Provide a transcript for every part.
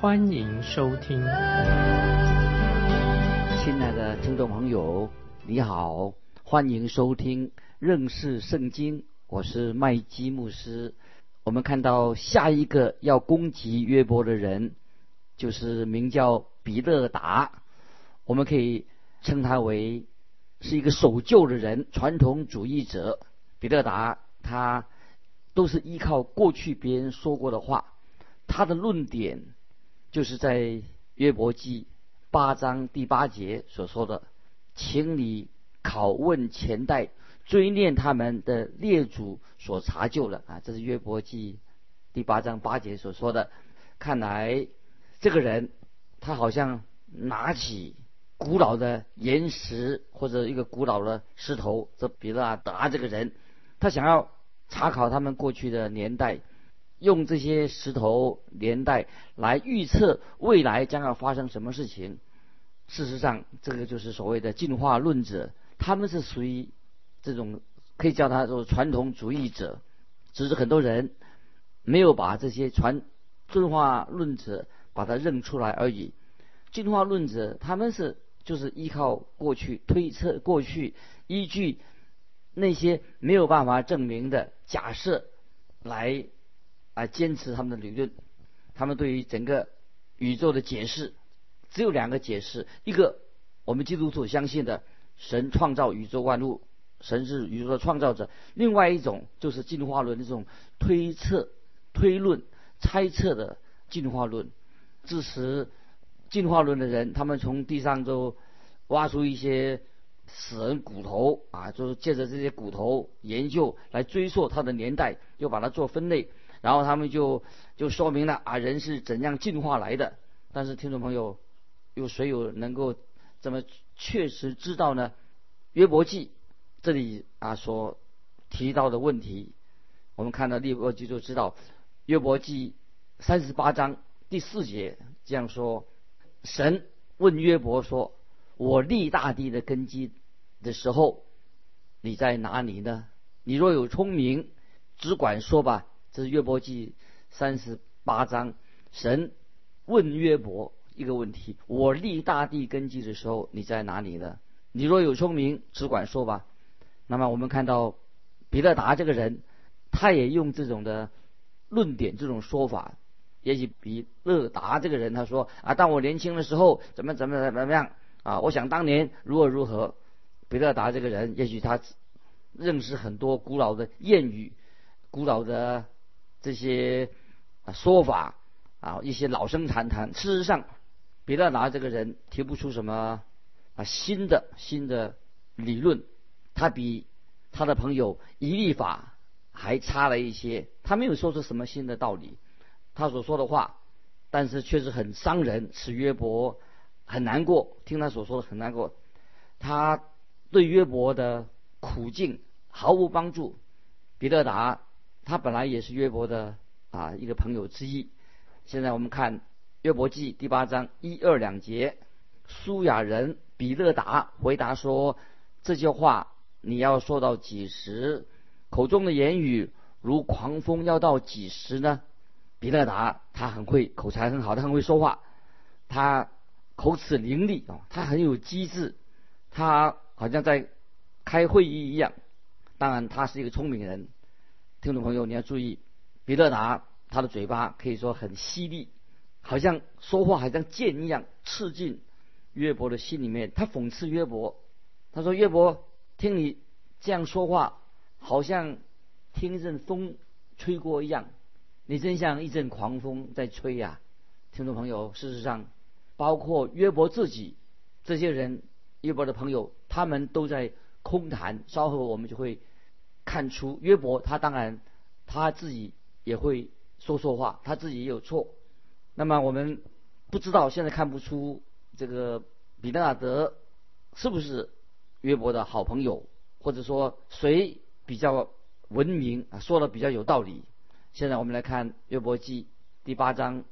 欢迎收听。亲爱的听众朋友，你好，欢迎收听认识圣经，我是麦基牧师。我们看到下一个要攻击约伯的人，就是名叫比勒达，我们可以称他为是一个守旧的人，传统主义者。比勒达他都是依靠过去别人说过的话，他的论点就是在约伯记八章第八节所说的，请你拷问前代。追念他们的列祖所查究的啊，这是约伯记第八章八节所说的。看来这个人他好像拿起古老的岩石或者一个古老的石头，这比勒达这个人，他想要查考他们过去的年代，用这些石头年代来预测未来将要发生什么事情。事实上，这个就是所谓的进化论者，他们是属于。这种可以叫他做传统主义者，只是很多人没有把这些传进化论者把它认出来而已。进化论者他们是就是依靠过去推测过去，依据那些没有办法证明的假设来啊坚持他们的理论。他们对于整个宇宙的解释只有两个解释：一个我们基督徒相信的神创造宇宙万物。神是宇宙的创造者。另外一种就是进化论，这种推测、推论、猜测的进化论。支持进化论的人，他们从地上都挖出一些死人骨头啊，就是借着这些骨头研究来追溯它的年代，又把它做分类，然后他们就就说明了啊，人是怎样进化来的。但是听众朋友，有谁有能够这么确实知道呢？约伯记。这里啊所提到的问题，我们看到利伯记就知道，约伯记三十八章第四节这样说：神问约伯说：“我立大地的根基的时候，你在哪里呢？你若有聪明，只管说吧。”这是约伯记三十八章，神问约伯一个问题：“我立大地根基的时候，你在哪里呢？你若有聪明，只管说吧。”那么我们看到比勒达这个人，他也用这种的论点、这种说法。也许比勒达这个人他说啊，当我年轻的时候怎么怎么怎么怎么样啊？我想当年如何如何。比勒达这个人，也许他认识很多古老的谚语、古老的这些说法啊，一些老生常谈。事实上，比勒达这个人提不出什么啊新的新的理论。他比他的朋友以利法还差了一些，他没有说出什么新的道理，他所说的话，但是确实很伤人，使约伯很难过。听他所说的很难过，他对约伯的苦境毫无帮助。彼得达他本来也是约伯的啊一个朋友之一。现在我们看约伯记第八章一二两节，苏雅人比勒达回答说这些话。你要说到几时？口中的言语如狂风，要到几时呢？比勒达他很会，口才很好，他很会说话，他口齿伶俐啊，他很有机智，他好像在开会议一样。当然，他是一个聪明人。听众朋友，你要注意，比勒达他的嘴巴可以说很犀利，好像说话好像剑一样刺进约伯的心里面。他讽刺约伯，他说：“约伯。”听你这样说话，好像听一阵风吹过一样，你真像一阵狂风在吹呀，听众朋友。事实上，包括约伯自己这些人，约伯的朋友，他们都在空谈。稍后我们就会看出，约伯他当然他自己也会说错话，他自己也有错。那么我们不知道，现在看不出这个比勒德是不是约伯的好朋友，或者说谁比较文明啊，说的比较有道理。现在我们来看约伯记第八章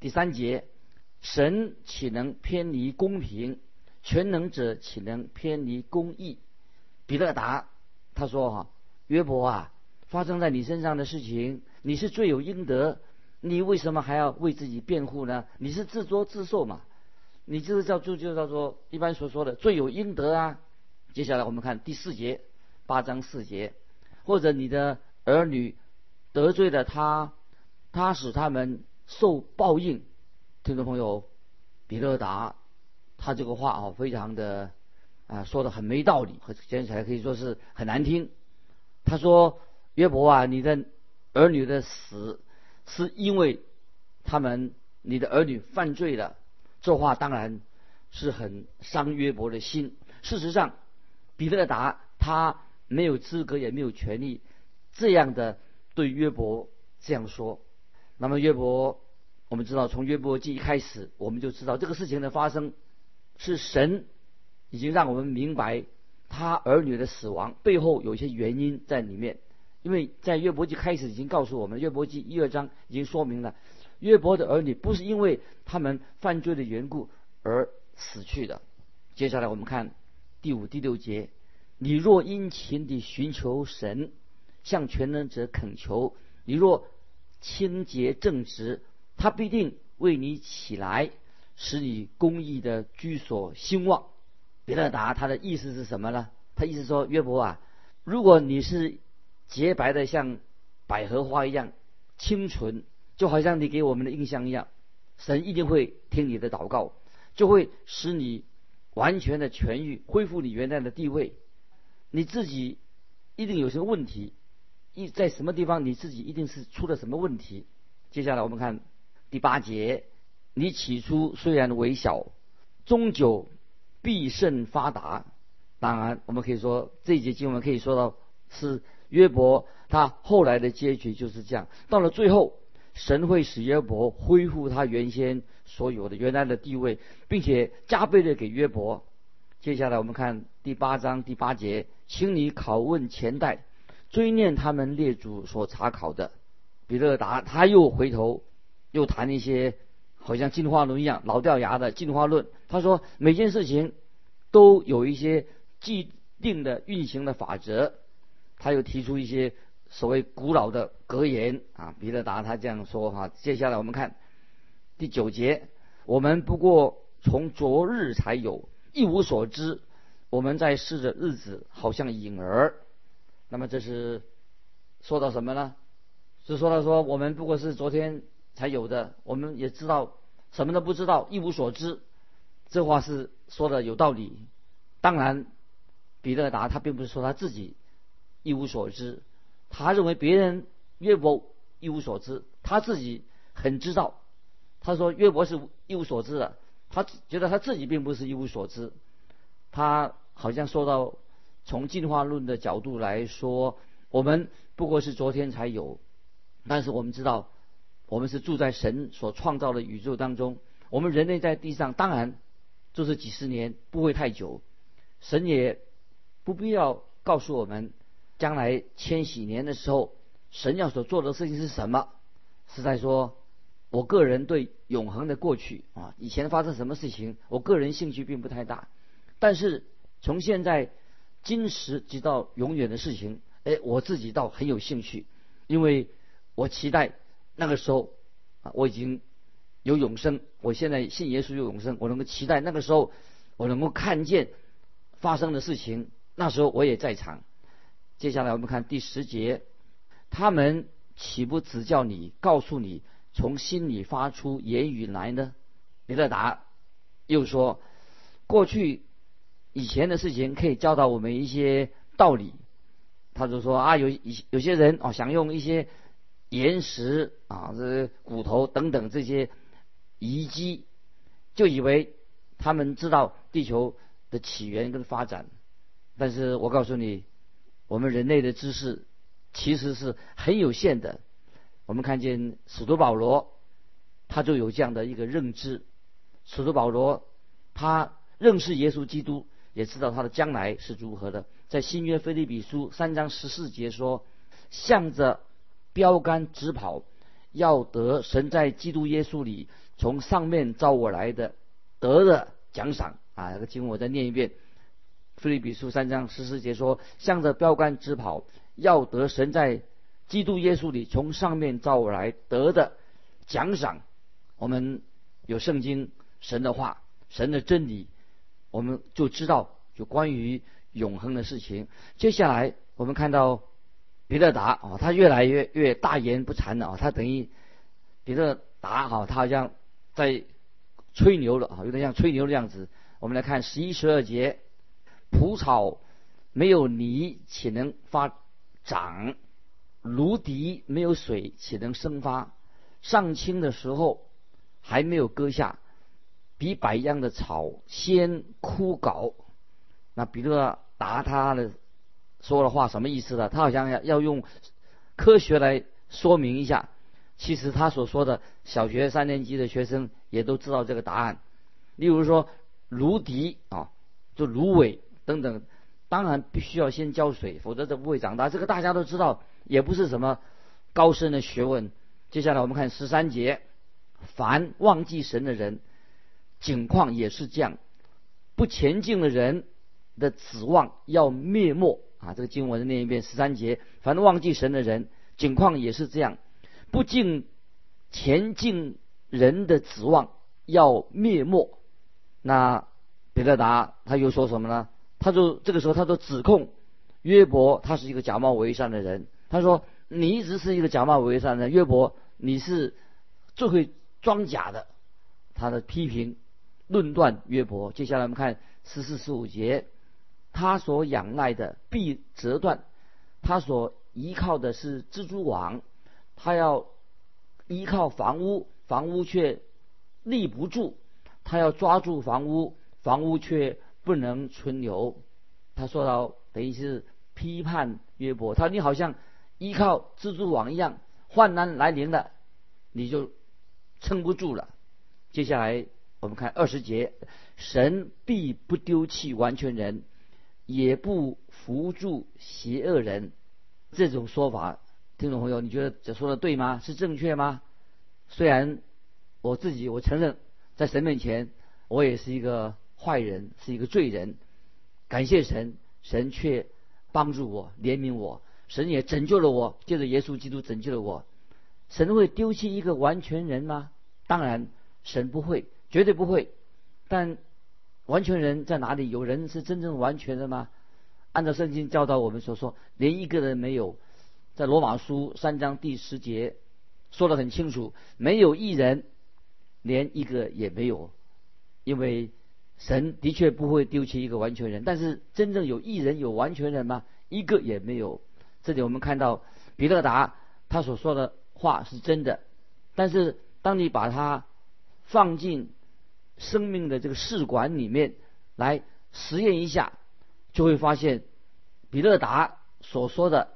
第三节：神岂能偏离公平？全能者岂能偏离公义？比勒达他说：“哈，约伯啊，发生在你身上的事情，你是罪有应得，你为什么还要为自己辩护呢？你是自作自受嘛？你这个叫就就叫做一般所说的罪有应得啊。”接下来我们看第四节，八章四节，或者你的儿女得罪了他，他使他们受报应。听众朋友，比勒达。他这个话啊，非常的啊，说的很没道理，和讲起来可以说是很难听。他说：“约伯啊，你的儿女的死是因为他们你的儿女犯罪了。”这话当然是很伤约伯的心。事实上，比勒达他没有资格，也没有权利这样的对约伯这样说。那么约伯，我们知道从约伯记一开始，我们就知道这个事情的发生。是神已经让我们明白，他儿女的死亡背后有一些原因在里面。因为在约伯记开始已经告诉我们，约伯记一二章已经说明了，约伯的儿女不是因为他们犯罪的缘故而死去的。接下来我们看第五、第六节：你若殷勤地寻求神，向全能者恳求；你若清洁正直，他必定为你起来。使你公义的居所兴旺。别勒达他的意思是什么呢？他意思说，约伯啊，如果你是洁白的像百合花一样清纯，就好像你给我们的印象一样，神一定会听你的祷告，就会使你完全的痊愈，恢复你原来的地位。你自己一定有什么问题，一在什么地方你自己一定是出了什么问题。接下来我们看第八节。你起初虽然微小，终究必胜发达。当然，我们可以说这一节经文可以说到是约伯他后来的结局就是这样。到了最后，神会使约伯恢复他原先所有的原来的地位，并且加倍的给约伯。接下来我们看第八章第八节，请你拷问前代，追念他们列祖所查考的。比勒达他又回头又谈一些。好像进化论一样，老掉牙的进化论。他说每件事情都有一些既定的运行的法则。他又提出一些所谓古老的格言啊，彼得达他这样说哈。接下来我们看第九节，我们不过从昨日才有，一无所知。我们在世的日子好像影儿。那么这是说到什么呢？是说到说我们不过是昨天。才有的，我们也知道什么都不知道，一无所知。这话是说的有道理。当然，彼得达他并不是说他自己一无所知，他认为别人约伯一无所知，他自己很知道。他说约伯是一无所知的，他觉得他自己并不是一无所知。他好像说到从进化论的角度来说，我们不过是昨天才有，但是我们知道。我们是住在神所创造的宇宙当中，我们人类在地上当然就是几十年，不会太久。神也不必要告诉我们，将来千禧年的时候，神要所做的事情是什么。是在说，我个人对永恒的过去啊，以前发生什么事情，我个人兴趣并不太大。但是从现在今时直到永远的事情，哎，我自己倒很有兴趣，因为我期待。那个时候啊，我已经有永生。我现在信耶稣有永生，我能够期待那个时候，我能够看见发生的事情。那时候我也在场。接下来我们看第十节，他们岂不指教你，告诉你从心里发出言语来呢？李德达又说，过去以前的事情可以教导我们一些道理。他就说啊，有有些人啊，想用一些。岩石啊，这骨头等等这些遗迹，就以为他们知道地球的起源跟发展，但是我告诉你，我们人类的知识其实是很有限的。我们看见使徒保罗，他就有这样的一个认知。使徒保罗他认识耶稣基督，也知道他的将来是如何的。在新约菲利比书三章十四节说：“向着标杆直跑，要得神在基督耶稣里从上面召我来的得的奖赏。”啊，这个经文我再念一遍。菲利比书三章十四节说：“向着标杆直跑，要得神在基督耶稣里从上面召我来得的奖赏。”我们有圣经神的话，神的真理，我们就知道有关于。永恒的事情。接下来我们看到彼得达啊，他越来越越大言不惭了啊，他等于彼得达哈，他好像在吹牛了啊，有点像吹牛的样子。我们来看十一十二节，蒲草没有泥岂能发长？芦荻没有水岂能生发？上清的时候还没有割下，比百样的草先枯槁。那彼得达他的说的话什么意思呢？他好像要要用科学来说明一下。其实他所说的，小学三年级的学生也都知道这个答案。例如说，芦荻啊，就芦苇等等，当然必须要先浇水，否则就不会长大。这个大家都知道，也不是什么高深的学问。接下来我们看十三节，凡忘记神的人，景况也是这样，不前进的人。的指望要灭没啊！这个经文念一遍十三节，反正忘记神的人，景况也是这样，不敬前进人的指望要灭没。那彼得达他又说什么呢？他就这个时候他就指控约伯，他是一个假冒伪善的人。他说：“你一直是一个假冒伪善的约伯，你是最会装假的。”他的批评论断约伯。接下来我们看十四十五节。他所仰赖的必折断，他所依靠的是蜘蛛网，他要依靠房屋，房屋却立不住；他要抓住房屋，房屋却不能存留。他说到等于是批判约伯，他说你好像依靠蜘蛛网一样，患难来临了，你就撑不住了。接下来我们看二十节，神必不丢弃完全人。也不扶助邪恶人，这种说法，听众朋友，你觉得这说的对吗？是正确吗？虽然我自己我承认，在神面前我也是一个坏人，是一个罪人。感谢神，神却帮助我，怜悯我，神也拯救了我，借着耶稣基督拯救了我。神会丢弃一个完全人吗？当然，神不会，绝对不会。但完全人在哪里？有人是真正完全的吗？按照圣经教导我们所说，连一个人没有。在罗马书三章第十节说得很清楚，没有一人，连一个也没有。因为神的确不会丢弃一个完全人，但是真正有一人有完全人吗？一个也没有。这里我们看到彼得达他所说的话是真的，但是当你把它放进。生命的这个试管里面来实验一下，就会发现比勒达所说的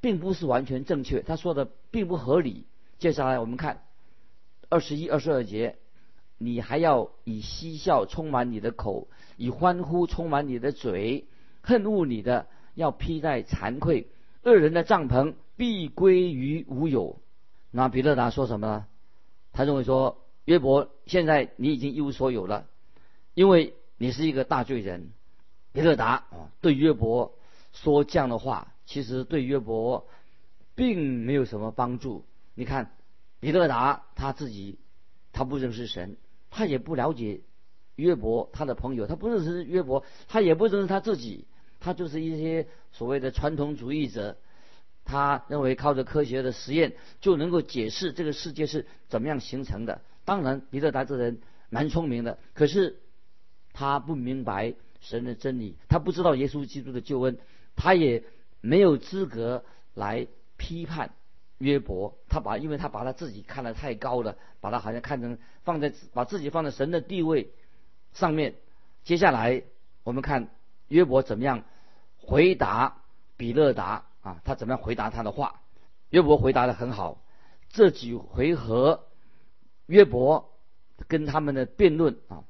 并不是完全正确，他说的并不合理。接下来我们看二十一、二十二节，你还要以嬉笑充满你的口，以欢呼充满你的嘴，恨恶你的要披戴惭愧，恶人的帐篷必归于无有。那比勒达说什么呢？他认为说。约伯，现在你已经一无所有了，因为你是一个大罪人。比勒达啊，对约伯说这样的话，其实对约伯并没有什么帮助。你看，比勒达他自己，他不认识神，他也不了解约伯他的朋友，他不认识约伯，他也不认识他自己，他就是一些所谓的传统主义者。他认为靠着科学的实验就能够解释这个世界是怎么样形成的。当然，彼得达这人蛮聪明的，可是他不明白神的真理，他不知道耶稣基督的救恩，他也没有资格来批判约伯。他把，因为他把他自己看得太高了，把他好像看成放在把自己放在神的地位上面。接下来我们看约伯怎么样回答比勒达啊，他怎么样回答他的话？约伯回答的很好，这几回合。约伯跟他们的辩论啊，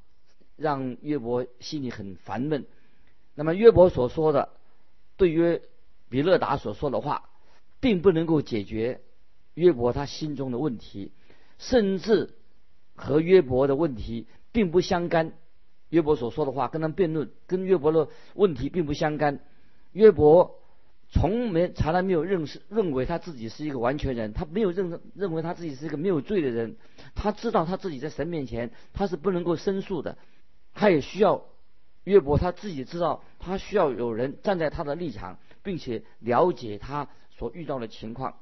让约伯心里很烦闷。那么约伯所说的，对约比勒达所说的话，并不能够解决约伯他心中的问题，甚至和约伯的问题并不相干。约伯所说的话跟他辩论，跟约伯的问题并不相干。约伯从没从来没有认识认为他自己是一个完全人，他没有认认为他自己是一个没有罪的人。他知道他自己在神面前他是不能够申诉的，他也需要约伯他自己知道他需要有人站在他的立场，并且了解他所遇到的情况。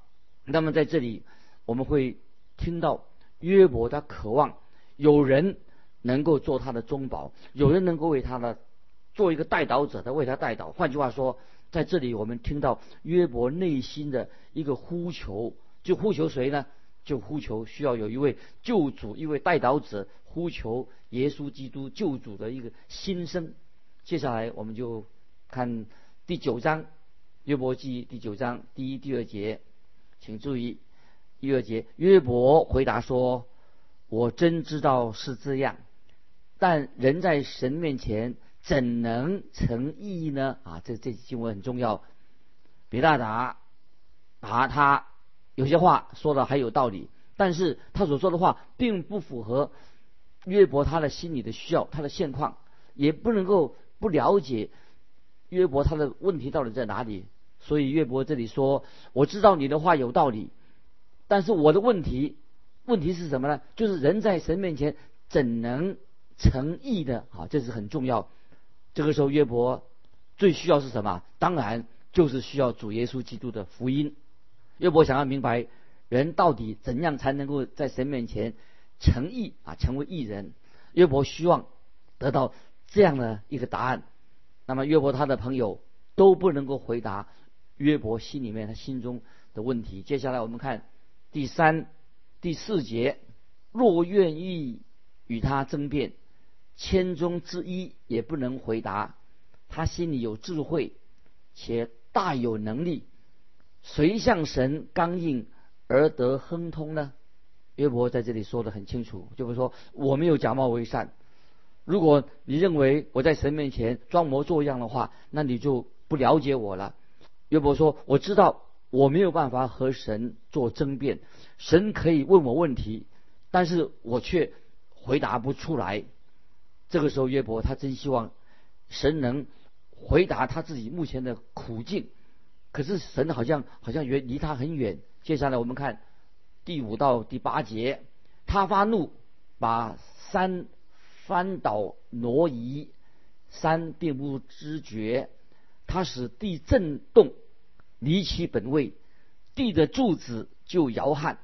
那么在这里我们会听到约伯他渴望有人。能够做他的中保，有人能够为他的做一个代祷者的为他代祷。换句话说，在这里我们听到约伯内心的一个呼求，就呼求谁呢？就呼求需要有一位救主，一位代祷者，呼求耶稣基督救主的一个心声。接下来我们就看第九章约伯记第九章第一、第二节，请注意第二节，约伯回答说：“我真知道是这样。”但人在神面前怎能成义呢？啊，这这经文很重要。别大达啊，他有些话说的还有道理，但是他所说的话并不符合约伯他的心理的需要，他的现况也不能够不了解约伯他的问题到底在哪里。所以约伯这里说：“我知道你的话有道理，但是我的问题问题是什么呢？就是人在神面前怎能？”诚意的啊，这是很重要。这个时候，约伯最需要是什么？当然就是需要主耶稣基督的福音。约伯想要明白人到底怎样才能够在神面前诚意啊，成为义人。约伯希望得到这样的一个答案。那么，约伯他的朋友都不能够回答约伯心里面他心中的问题。接下来我们看第三、第四节：若愿意与他争辩。千中之一也不能回答，他心里有智慧，且大有能力，谁向神刚硬而得亨通呢？约伯在这里说的很清楚，就是说我没有假冒为善。如果你认为我在神面前装模作样的话，那你就不了解我了。约伯说：“我知道我没有办法和神做争辩，神可以问我问题，但是我却回答不出来。”这个时候，约伯他真希望神能回答他自己目前的苦境，可是神好像好像远离他很远。接下来我们看第五到第八节，他发怒，把山翻倒挪移，山并不知觉，他使地震动，离其本位，地的柱子就摇撼，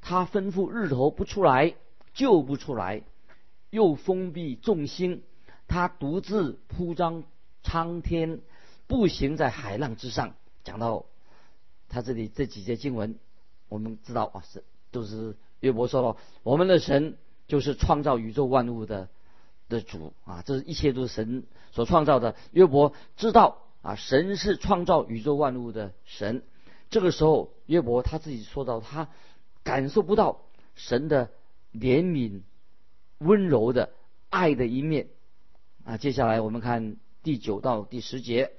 他吩咐日头不出来，就不出来。又封闭众星，他独自铺张苍天，步行在海浪之上。讲到他这里这几节经文，我们知道啊，是都是约伯说了，我们的神就是创造宇宙万物的的主啊，这是一切都是神所创造的。约伯知道啊，神是创造宇宙万物的神。这个时候，约伯他自己说到，他感受不到神的怜悯。温柔的爱的一面啊！接下来我们看第九到第十节，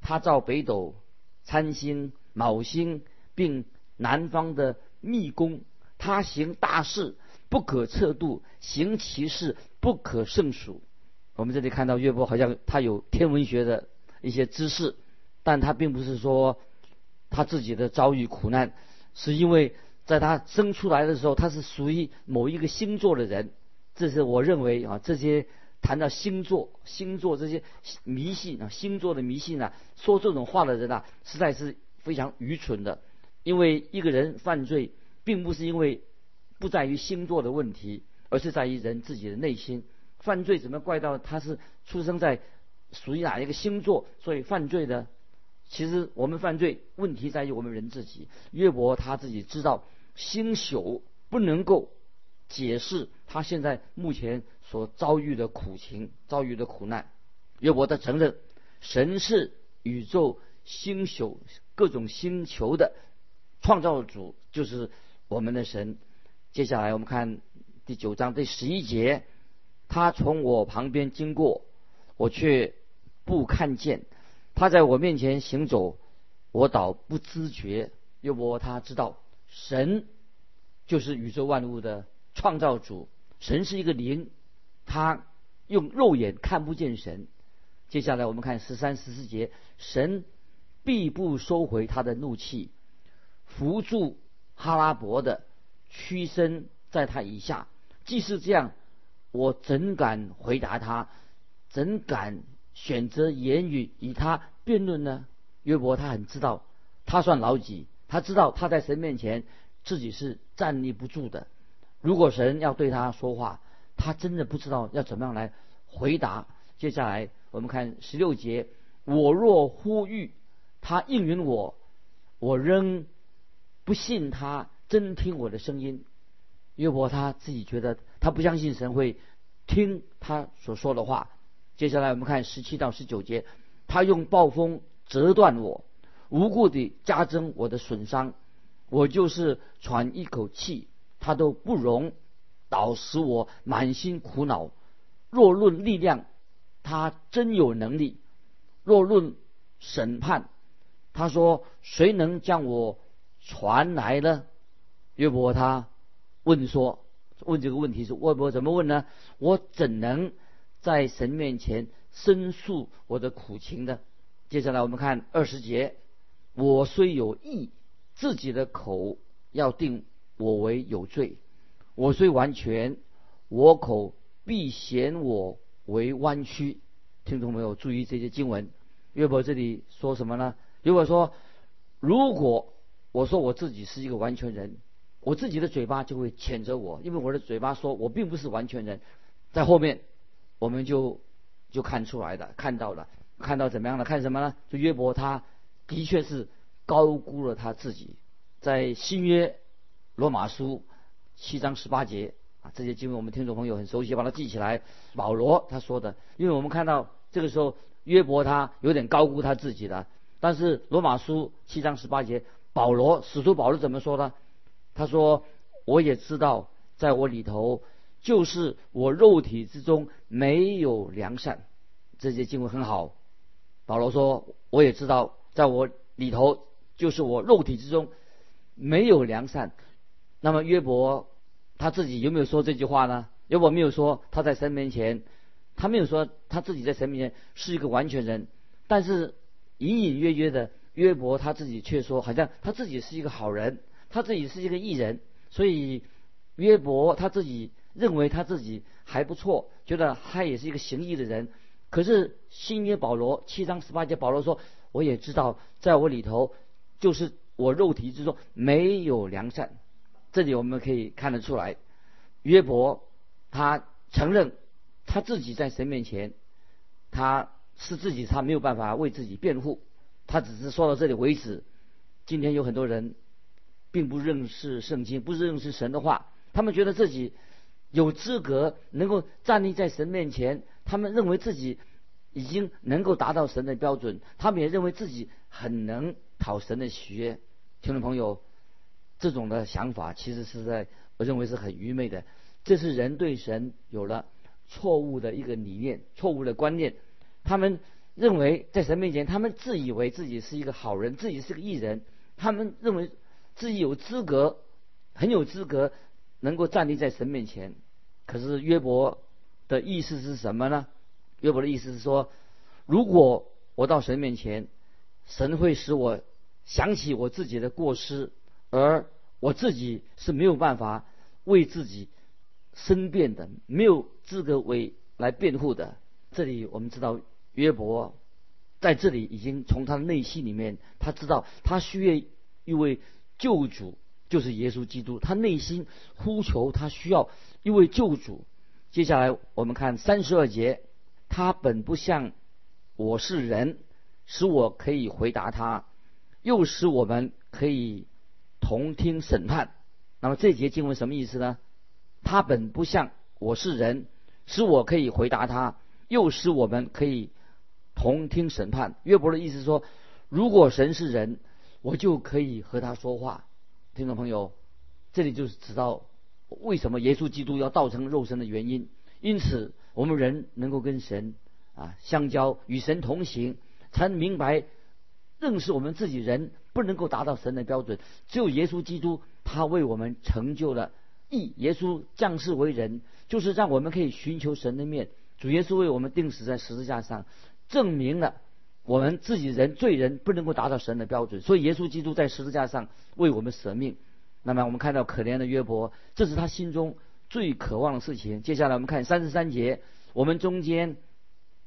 他照北斗、参星、卯星，并南方的密宫，他行大事不可测度，行其事不可胜数。我们这里看到岳波好像他有天文学的一些知识，但他并不是说他自己的遭遇苦难，是因为在他生出来的时候，他是属于某一个星座的人。这是我认为啊，这些谈到星座、星座这些迷信啊，星座的迷信啊，说这种话的人啊，实在是非常愚蠢的。因为一个人犯罪，并不是因为不在于星座的问题，而是在于人自己的内心。犯罪怎么怪到他是出生在属于哪一个星座，所以犯罪的？其实我们犯罪问题在于我们人自己。约伯他自己知道星宿不能够。解释他现在目前所遭遇的苦情、遭遇的苦难。约伯他承认，神是宇宙星宿各种星球的创造主，就是我们的神。接下来我们看第九章第十一节，他从我旁边经过，我却不看见；他在我面前行走，我倒不知觉。约伯他知道神就是宇宙万物的创造主，神是一个灵，他用肉眼看不见神。接下来我们看十三、十四节，神必不收回他的怒气，扶住哈拉伯的屈身在他以下。即是这样，我怎敢回答他？怎敢选择言语与他辩论呢？约伯他很知道，他算老几？他知道他在神面前自己是站立不住的。如果神要对他说话，他真的不知道要怎么样来回答。接下来我们看十六节：我若呼吁，他应允我；我仍不信他真听我的声音。约伯他自己觉得他不相信神会听他所说的话。接下来我们看十七到十九节：他用暴风折断我。无故地加增我的损伤，我就是喘一口气，他都不容，导使我满心苦恼。若论力量，他真有能力；若论审判，他说谁能将我传来呢？约伯他问说，问这个问题是约伯怎么问呢？我怎能在神面前申诉我的苦情呢？接下来我们看二十节。我虽有意，自己的口要定我为有罪；我虽完全，我口必嫌我为弯曲。听众朋友注意这些经文，约伯这里说什么呢？约伯说：如果我说我自己是一个完全人，我自己的嘴巴就会谴责我，因为我的嘴巴说我并不是完全人。在后面，我们就就看出来的，看到了，看到怎么样了？看什么呢？就约伯他。的确是高估了他自己，在新约罗马书七章十八节啊，这些经文我们听众朋友很熟悉，把它记起来。保罗他说的，因为我们看到这个时候约伯他有点高估他自己了。但是罗马书七章十八节，保罗使徒保罗怎么说呢？他说：“我也知道，在我里头，就是我肉体之中没有良善。”这些经文很好。保罗说：“我也知道。”在我里头，就是我肉体之中没有良善。那么约伯他自己有没有说这句话呢？约伯没有说他在神面前，他没有说他自己在神面前是一个完全人。但是隐隐约约的约伯他自己却说，好像他自己是一个好人，他自己是一个艺人。所以约伯他自己认为他自己还不错，觉得他也是一个行义的人。可是新约保罗七章十八节，保罗说。我也知道，在我里头，就是我肉体之中没有良善。这里我们可以看得出来，约伯他承认他自己在神面前，他是自己，他没有办法为自己辩护，他只是说到这里为止。今天有很多人并不认识圣经，不认识神的话，他们觉得自己有资格能够站立在神面前，他们认为自己。已经能够达到神的标准，他们也认为自己很能讨神的喜悦。听众朋友，这种的想法其实是在我认为是很愚昧的。这是人对神有了错误的一个理念、错误的观念。他们认为在神面前，他们自以为自己是一个好人，自己是个艺人，他们认为自己有资格，很有资格能够站立在神面前。可是约伯的意思是什么呢？约伯的意思是说，如果我到神面前，神会使我想起我自己的过失，而我自己是没有办法为自己申辩的，没有资格为来辩护的。这里我们知道，约伯在这里已经从他的内心里面，他知道他需要一位救主，就是耶稣基督。他内心呼求，他需要一位救主。接下来我们看三十二节。他本不像我是人，使我可以回答他，又使我们可以同听审判。那么这节经文什么意思呢？他本不像我是人，使我可以回答他，又使我们可以同听审判。约伯的意思说，如果神是人，我就可以和他说话。听众朋友，这里就是知道为什么耶稣基督要道成肉身的原因。因此。我们人能够跟神啊相交，与神同行，才能明白认识我们自己人不能够达到神的标准，只有耶稣基督他为我们成就了义。耶稣降世为人，就是让我们可以寻求神的面。主耶稣为我们钉死在十字架上，证明了我们自己人罪人不能够达到神的标准，所以耶稣基督在十字架上为我们舍命。那么我们看到可怜的约伯，这是他心中最渴望的事情。接下来我们看三十三节，我们中间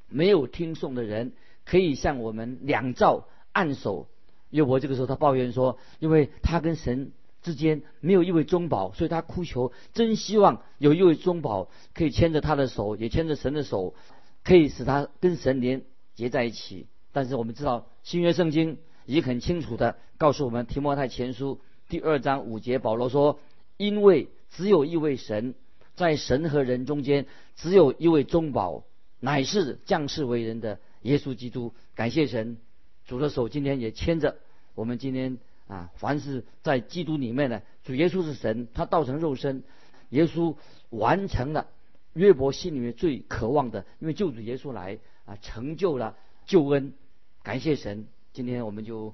没有听颂的人，可以向我们两照按手。约伯这个时候他抱怨说，因为他跟神之间没有一位中保，所以他哭求，真希望有一位中保可以牵着他的手，也牵着神的手，可以使他跟神连结在一起。但是我们知道新约圣经已经很清楚的告诉我们，提摩太前书。第二章五节，保罗说：“因为只有一位神，在神和人中间，只有一位中保，乃是降世为人的耶稣基督。感谢神，主的手今天也牵着我们。今天啊，凡是在基督里面的主耶稣是神，他道成肉身，耶稣完成了约伯心里面最渴望的，因为救主耶稣来啊，成就了救恩。感谢神，今天我们就。”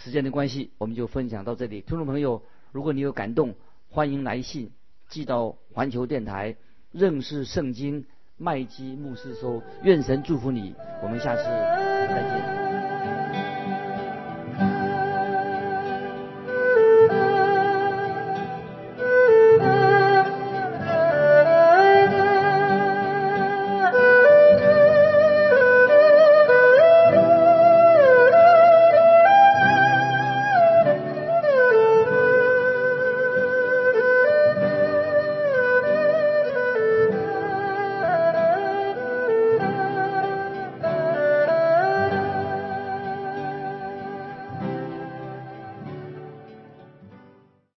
时间的关系，我们就分享到这里。听众朋友，如果你有感动，欢迎来信寄到环球电台认识圣经麦基牧师收。愿神祝福你，我们下次再见。